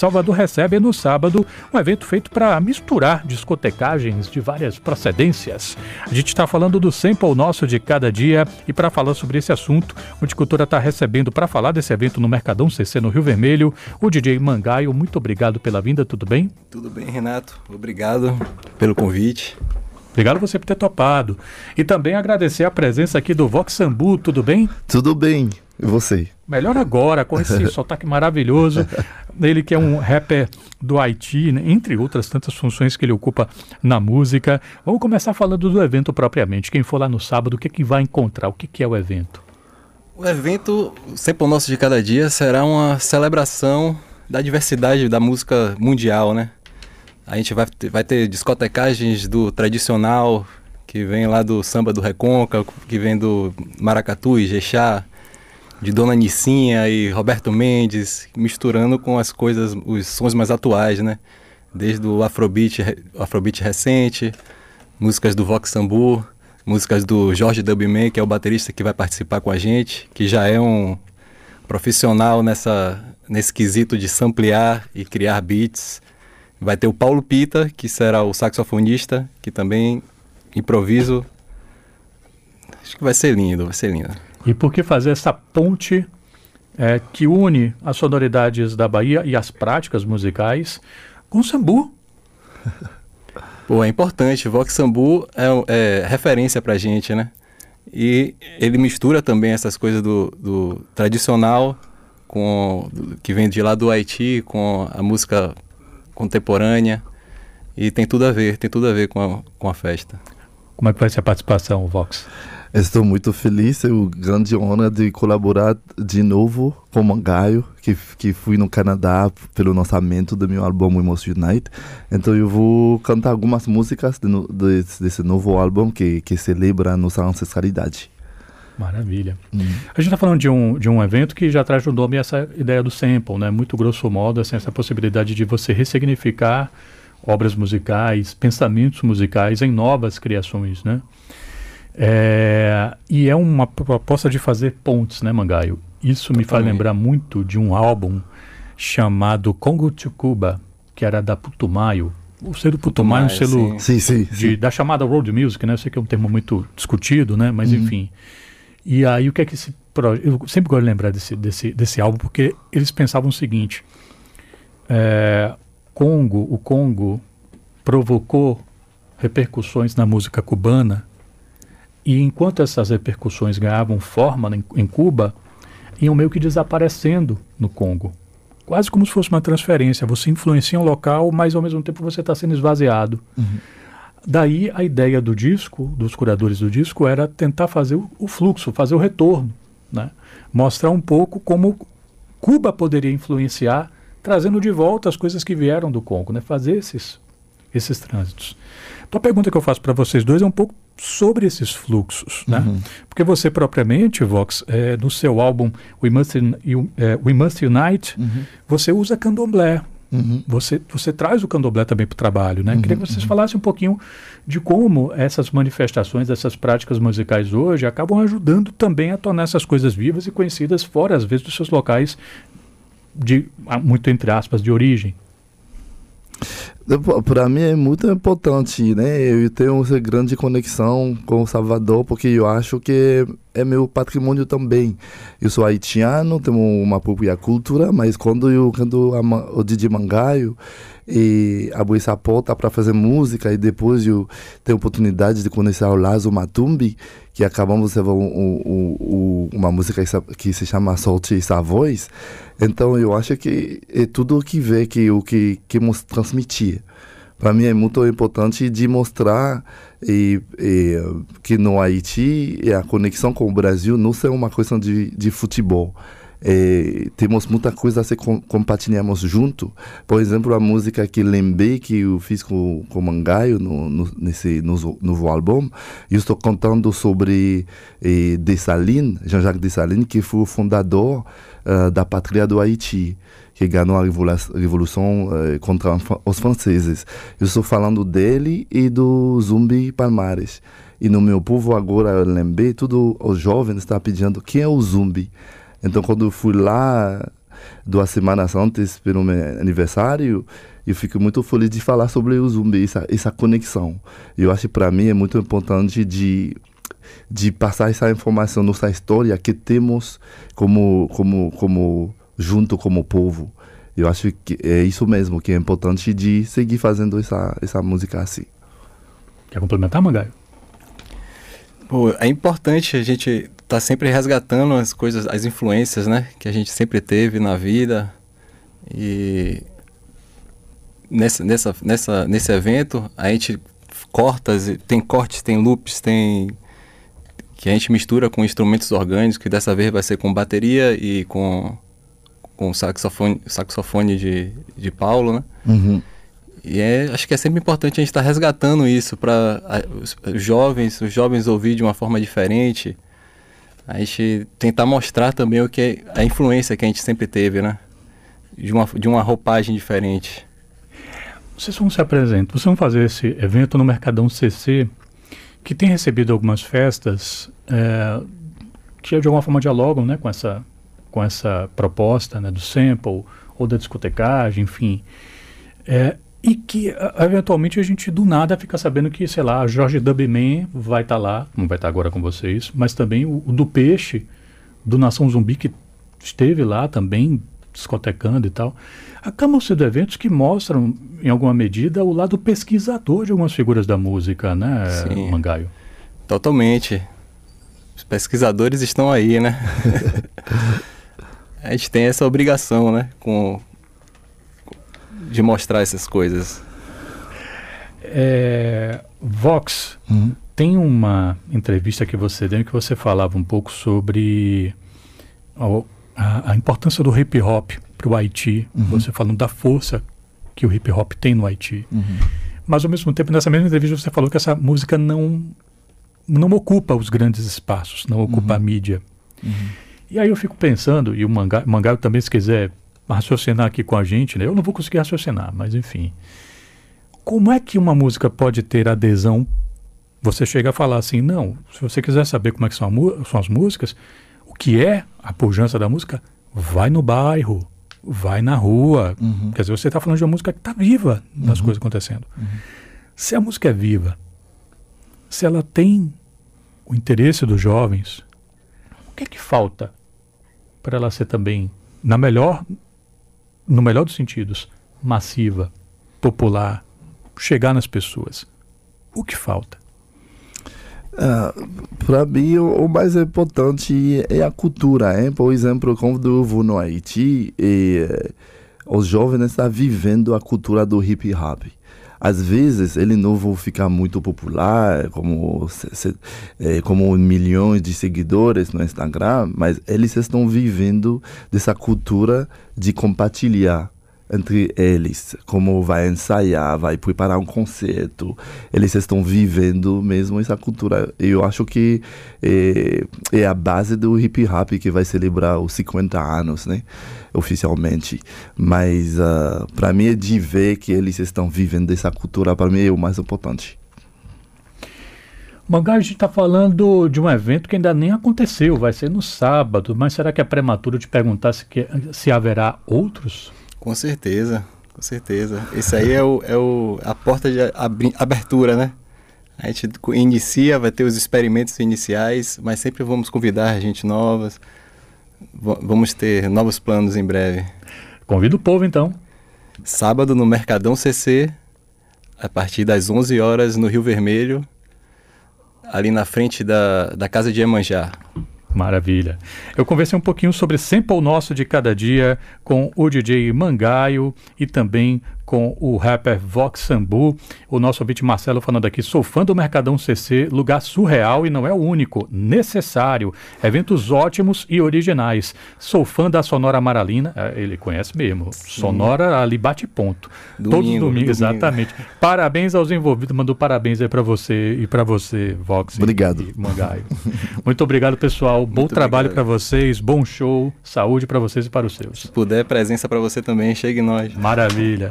Salvador recebe no sábado um evento feito para misturar discotecagens de várias procedências. A gente está falando do sample nosso de cada dia e para falar sobre esse assunto, o Cultura está recebendo para falar desse evento no Mercadão CC no Rio Vermelho o DJ Mangaio. Muito obrigado pela vinda, tudo bem? Tudo bem, Renato. Obrigado pelo convite. Obrigado você por ter topado. E também agradecer a presença aqui do Vox Sambu, tudo bem? Tudo bem. E você? Melhor agora, com esse sotaque maravilhoso. Ele que é um rapper do Haiti, né? entre outras tantas funções que ele ocupa na música. Vamos começar falando do evento propriamente. Quem for lá no sábado, o que, é que vai encontrar? O que, que é o evento? O evento, sempre o nosso de cada dia, será uma celebração da diversidade da música mundial, né? A gente vai, vai ter discotecagens do tradicional, que vem lá do samba do Reconca, que vem do Maracatu e Jexá, de Dona Nicinha e Roberto Mendes, misturando com as coisas, os sons mais atuais, né? Desde o Afrobeat, Afrobeat recente, músicas do Vox Sambu, músicas do Jorge Dubman, que é o baterista que vai participar com a gente, que já é um profissional nessa, nesse quesito de samplear e criar beats. Vai ter o Paulo Pita, que será o saxofonista, que também improviso. Acho que vai ser lindo, vai ser lindo. E por que fazer essa ponte é, que une as sonoridades da Bahia e as práticas musicais com o sambu? Pô, é importante. Vox Sambu é, é referência pra gente, né? E ele mistura também essas coisas do, do tradicional com do, que vem de lá do Haiti com a música contemporânea e tem tudo a ver, tem tudo a ver com a, com a festa. Como é que vai ser a participação, Vox? Estou muito feliz, é uma grande honra de colaborar de novo com o Mangaio, que, que fui no Canadá pelo lançamento do meu álbum We Must Unite. Então eu vou cantar algumas músicas de, de, desse novo álbum que, que celebra a nossa ancestralidade. Maravilha. Hum. A gente está falando de um, de um evento que já traz no nome essa ideia do sample, né? Muito grosso modo, assim, essa possibilidade de você ressignificar obras musicais, pensamentos musicais em novas criações, né? É, e é uma proposta de fazer pontes, né, Mangaio? Isso me faz lembrar muito de um álbum chamado Congo to Cuba, que era da Putumayo. O selo Putumayo é um selo sim. Sim, de, da chamada World Music, né? Eu sei que é um termo muito discutido, né? Mas uhum. enfim. E aí o que é que esse eu sempre gosto de lembrar desse, desse, desse álbum porque eles pensavam o seguinte: é, Congo, o Congo provocou repercussões na música cubana e enquanto essas repercussões ganhavam forma em, em Cuba, iam meio que desaparecendo no Congo. Quase como se fosse uma transferência. Você influencia um local, mas ao mesmo tempo você está sendo esvaziado. Uhum. Daí a ideia do disco, dos curadores do disco, era tentar fazer o, o fluxo, fazer o retorno. Né? Mostrar um pouco como Cuba poderia influenciar, trazendo de volta as coisas que vieram do Congo, né? fazer esses, esses trânsitos. Então a pergunta que eu faço para vocês dois é um pouco sobre esses fluxos, né? Uhum. Porque você propriamente, Vox, é, no seu álbum We Must, é, We Must Unite, uhum. você usa candomblé. Uhum. Você, você traz o candomblé também para o trabalho, né? Queria que vocês uhum. falassem um pouquinho de como essas manifestações, essas práticas musicais hoje acabam ajudando também a tornar essas coisas vivas e conhecidas fora, às vezes, dos seus locais de, muito entre aspas, de origem. Para mim é muito importante, né? Eu tenho essa grande conexão com o Salvador, porque eu acho que é meu patrimônio também. Eu sou haitiano, tenho uma própria cultura, mas quando eu canto o Didi Mangaio, e abri essa porta para fazer música e depois eu tenho a oportunidade de conhecer o Lazo Matumbi, que acabamos de fazer um, um, um, uma música que se chama Sorte Essa Voz. Então eu acho que é tudo o que vê que o que queremos transmitir. Para mim é muito importante de mostrar e, e, que no Haiti a conexão com o Brasil não é uma questão de, de futebol é, temos muita coisa a se compartilhamos junto. Por exemplo, a música que lembrei que eu fiz com, com o Mangaio no, no, nesse no, novo álbum, eu estou contando sobre eh, Dessalines, Jean-Jacques Dessalines, que foi o fundador uh, da pátria do Haiti que ganhou a revolução uh, contra os franceses. Eu estou falando dele e do Zumbi Palmares. E no meu povo agora eu lembrei, todos os jovens estão pedindo quem é o Zumbi. Então, quando eu fui lá duas semanas antes pelo meu aniversário. Eu fico muito feliz de falar sobre o zumbi, essa, essa conexão. Eu acho que para mim é muito importante de de passar essa informação, nossa história que temos como como como junto como povo. Eu acho que é isso mesmo que é importante de seguir fazendo essa essa música assim. Quer complementar, Mangaio? Pô, é importante a gente tá sempre resgatando as coisas, as influências, né, que a gente sempre teve na vida. E nessa, nessa, nessa, nesse evento a gente corta, tem cortes, tem loops, tem que a gente mistura com instrumentos orgânicos, que dessa vez vai ser com bateria e com, com saxofone, saxofone de, de Paulo, né? Uhum. E é, acho que é sempre importante a gente estar tá resgatando isso para os, os jovens, os jovens ouvir de uma forma diferente. A gente tentar mostrar também o que é a influência que a gente sempre teve, né? De uma, de uma roupagem diferente. Vocês vão se apresentar, vocês vão fazer esse evento no Mercadão CC, que tem recebido algumas festas é, que de alguma forma dialogam né, com, essa, com essa proposta né, do sample ou da discotecagem, enfim. É, e que, eventualmente, a gente do nada fica sabendo que, sei lá, Jorge Dubman vai estar tá lá, não vai estar tá agora com vocês, mas também o, o, do Peixe, do Nação Zumbi, que esteve lá também, discotecando e tal. Acabam sendo eventos que mostram, em alguma medida, o lado pesquisador de algumas figuras da música, né, Sim, Mangaio? Totalmente. Os pesquisadores estão aí, né? a gente tem essa obrigação, né, com de mostrar essas coisas. É, Vox, uhum. tem uma entrevista que você deu em que você falava um pouco sobre a, a, a importância do hip hop para o Haiti. Uhum. Você falando da força que o hip hop tem no Haiti. Uhum. Mas ao mesmo tempo, nessa mesma entrevista, você falou que essa música não não ocupa os grandes espaços, não ocupa a uhum. mídia. Uhum. E aí eu fico pensando, e o Mangá, Mangá também, se quiser raciocinar aqui com a gente, né? Eu não vou conseguir raciocinar, mas enfim. Como é que uma música pode ter adesão? Você chega a falar assim, não, se você quiser saber como é que são, são as músicas, o que é a pujança da música, vai no bairro, vai na rua. Uhum. Quer dizer, você está falando de uma música que está viva nas uhum. coisas acontecendo. Uhum. Se a música é viva, se ela tem o interesse dos jovens, o que é que falta para ela ser também, na melhor no melhor dos sentidos, massiva, popular, chegar nas pessoas. O que falta? Uh, para mim, o, o, mais importante é a cultura. Hein? Por exemplo, quando eu vou no Haiti, e, eh, os jovens estão vivendo a cultura do hip hop. Às vezes, ele não vai ficar muito popular, como, é, como milhões de seguidores no Instagram, mas eles estão vivendo dessa cultura de compartilhar entre eles, como vai ensaiar, vai preparar um concerto. Eles estão vivendo mesmo essa cultura. Eu acho que é, é a base do hip hop que vai celebrar os 50 anos, né? Oficialmente. Mas uh, ah, para mim, é de ver que eles estão vivendo essa cultura, para mim é o mais importante. Mangá, a gente está falando de um evento que ainda nem aconteceu, vai ser no sábado, mas será que é prematuro de perguntar se, que, se haverá outros? Com certeza, com certeza. Esse aí é, o, é o, a porta de abertura, né? A gente inicia, vai ter os experimentos iniciais, mas sempre vamos convidar gente novas. vamos ter novos planos em breve. Convido o povo, então. Sábado no Mercadão CC, a partir das 11 horas no Rio Vermelho, ali na frente da, da Casa de Emanjá. Maravilha. Eu conversei um pouquinho sobre Sample Nosso de Cada Dia com o DJ Mangaio e também com o rapper Vox Sambu. O nosso ouvinte Marcelo falando aqui, sou fã do Mercadão CC, lugar surreal e não é o único, necessário. Eventos ótimos e originais. Sou fã da Sonora Maralina, é, ele conhece mesmo. Sim. Sonora ali bate ponto. Domingo, Todos os domingos, domingo. exatamente. Parabéns aos envolvidos, mandou parabéns aí para você e para você, Vox. Obrigado. E, e Mangaio. Muito obrigado, pessoal. Bom Muito trabalho para vocês, bom show, saúde para vocês e para os seus. Se puder, presença para você também, chegue nós. Maravilha.